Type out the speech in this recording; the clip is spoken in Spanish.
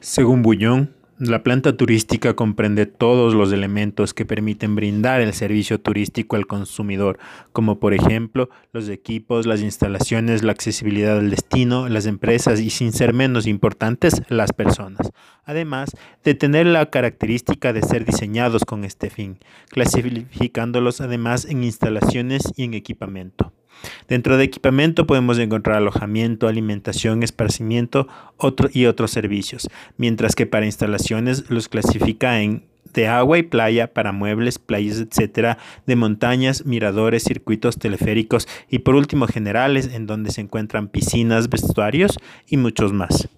Según Bullón, la planta turística comprende todos los elementos que permiten brindar el servicio turístico al consumidor, como por ejemplo los equipos, las instalaciones, la accesibilidad al destino, las empresas y sin ser menos importantes, las personas. Además de tener la característica de ser diseñados con este fin, clasificándolos además en instalaciones y en equipamiento. Dentro de equipamiento podemos encontrar alojamiento, alimentación, esparcimiento y otros servicios, mientras que para instalaciones los clasifica en de agua y playa para muebles, playas, etcétera, de montañas, miradores, circuitos teleféricos y por último generales en donde se encuentran piscinas, vestuarios y muchos más.